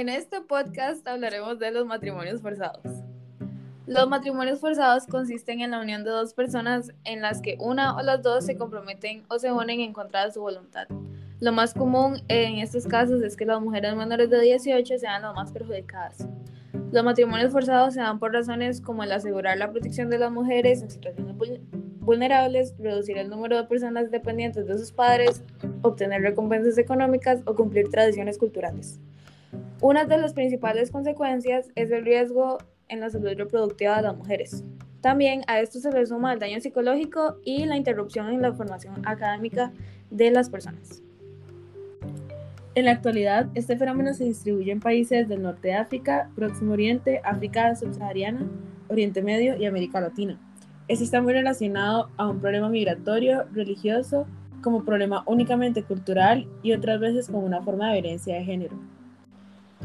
En este podcast hablaremos de los matrimonios forzados. Los matrimonios forzados consisten en la unión de dos personas en las que una o las dos se comprometen o se unen en contra de su voluntad. Lo más común en estos casos es que las mujeres menores de 18 sean las más perjudicadas. Los matrimonios forzados se dan por razones como el asegurar la protección de las mujeres en situaciones vulnerables, reducir el número de personas dependientes de sus padres, obtener recompensas económicas o cumplir tradiciones culturales. Una de las principales consecuencias es el riesgo en la salud reproductiva de las mujeres. También a esto se le suma el daño psicológico y la interrupción en la formación académica de las personas. En la actualidad, este fenómeno se distribuye en países del norte de África, Próximo Oriente, África subsahariana, Oriente Medio y América Latina. Este está muy relacionado a un problema migratorio, religioso, como problema únicamente cultural y otras veces como una forma de violencia de género.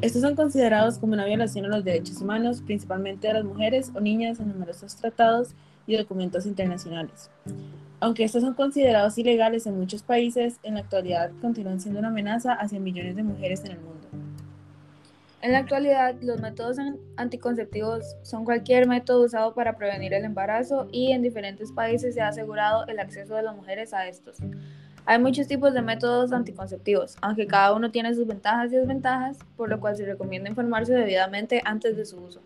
Estos son considerados como una violación a los derechos humanos, principalmente de las mujeres o niñas en numerosos tratados y documentos internacionales. Aunque estos son considerados ilegales en muchos países, en la actualidad continúan siendo una amenaza hacia millones de mujeres en el mundo. En la actualidad, los métodos anticonceptivos son cualquier método usado para prevenir el embarazo y en diferentes países se ha asegurado el acceso de las mujeres a estos. Hay muchos tipos de métodos anticonceptivos, aunque cada uno tiene sus ventajas y desventajas, por lo cual se recomienda informarse debidamente antes de su uso.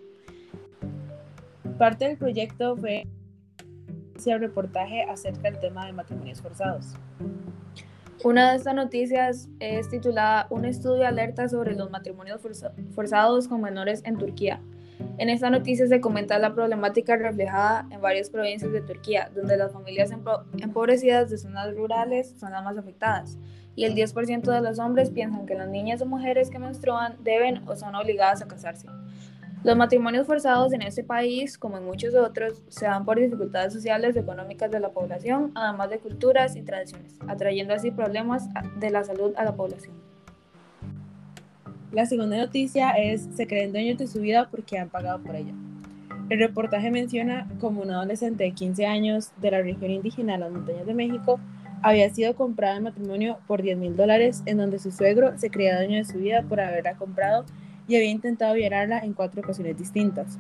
Parte del proyecto fue el reportaje acerca del tema de matrimonios forzados. Una de estas noticias es titulada Un estudio alerta sobre los matrimonios forzados con menores en Turquía. En esta noticia se comenta la problemática reflejada en varias provincias de Turquía, donde las familias empobrecidas de zonas rurales son las más afectadas, y el 10% de los hombres piensan que las niñas o mujeres que menstruan deben o son obligadas a casarse. Los matrimonios forzados en este país, como en muchos otros, se dan por dificultades sociales y económicas de la población, además de culturas y tradiciones, atrayendo así problemas de la salud a la población. La segunda noticia es, se creen dueños de su vida porque han pagado por ella. El reportaje menciona como un adolescente de 15 años de la región indígena de las montañas de México había sido comprada en matrimonio por 10 mil dólares, en donde su suegro se creía dueño de su vida por haberla comprado y había intentado violarla en cuatro ocasiones distintas.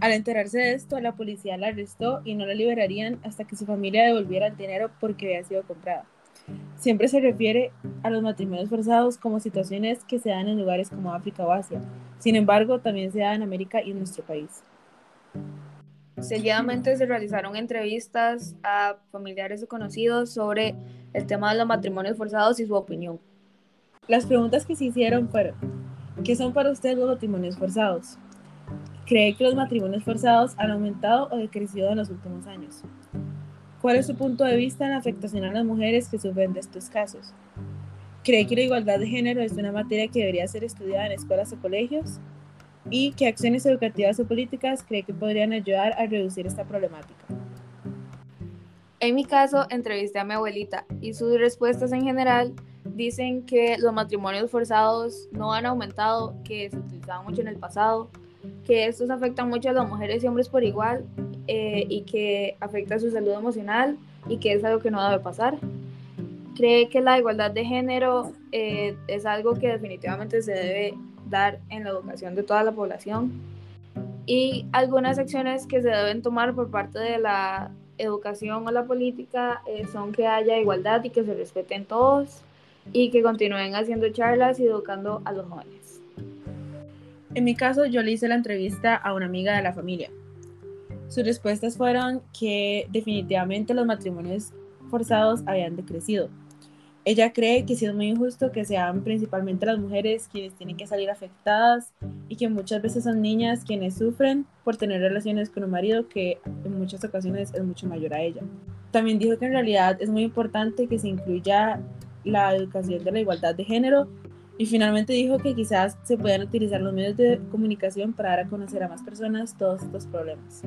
Al enterarse de esto, la policía la arrestó y no la liberarían hasta que su familia devolviera el dinero porque había sido comprada. Siempre se refiere a los matrimonios forzados como situaciones que se dan en lugares como África o Asia. Sin embargo, también se da en América y en nuestro país. Seguidamente se realizaron entrevistas a familiares o conocidos sobre el tema de los matrimonios forzados y su opinión. Las preguntas que se hicieron fueron, ¿Qué son para usted los matrimonios forzados? ¿Cree que los matrimonios forzados han aumentado o decrecido en los últimos años? ¿Cuál es su punto de vista en la afectación a las mujeres que sufren de estos casos? ¿Cree que la igualdad de género es una materia que debería ser estudiada en escuelas o colegios? ¿Y qué acciones educativas o políticas cree que podrían ayudar a reducir esta problemática? En mi caso, entrevisté a mi abuelita y sus respuestas en general dicen que los matrimonios forzados no han aumentado, que se utilizaban mucho en el pasado, que estos afectan mucho a las mujeres y hombres por igual eh, y que afecta su salud emocional y que es algo que no debe pasar. Cree que la igualdad de género eh, es algo que definitivamente se debe dar en la educación de toda la población y algunas acciones que se deben tomar por parte de la educación o la política eh, son que haya igualdad y que se respeten todos y que continúen haciendo charlas y educando a los jóvenes. En mi caso, yo le hice la entrevista a una amiga de la familia. Sus respuestas fueron que definitivamente los matrimonios forzados habían decrecido. Ella cree que es muy injusto que sean principalmente las mujeres quienes tienen que salir afectadas y que muchas veces son niñas quienes sufren por tener relaciones con un marido que en muchas ocasiones es mucho mayor a ella. También dijo que en realidad es muy importante que se incluya la educación de la igualdad de género y finalmente dijo que quizás se puedan utilizar los medios de comunicación para dar a conocer a más personas todos estos problemas.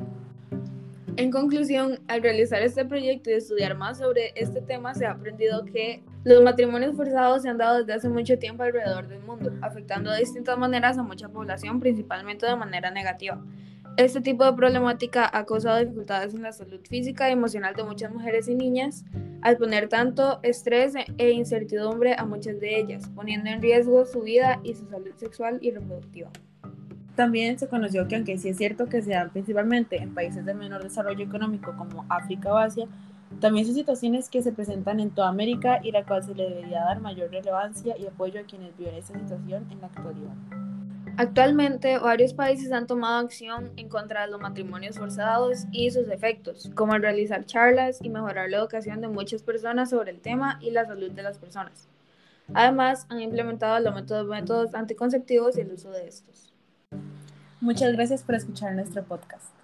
En conclusión, al realizar este proyecto y estudiar más sobre este tema, se ha aprendido que los matrimonios forzados se han dado desde hace mucho tiempo alrededor del mundo, afectando de distintas maneras a mucha población, principalmente de manera negativa. Este tipo de problemática ha causado dificultades en la salud física y emocional de muchas mujeres y niñas, al poner tanto estrés e incertidumbre a muchas de ellas, poniendo en riesgo su vida y su salud sexual y reproductiva. También se conoció que aunque sí es cierto que se dan principalmente en países de menor desarrollo económico como África o Asia, también son situaciones que se presentan en toda América y la cual se le debería dar mayor relevancia y apoyo a quienes viven esta situación en la actualidad. Actualmente, varios países han tomado acción en contra de los matrimonios forzados y sus efectos, como realizar charlas y mejorar la educación de muchas personas sobre el tema y la salud de las personas. Además, han implementado los métodos anticonceptivos y el uso de estos. Muchas gracias por escuchar nuestro podcast.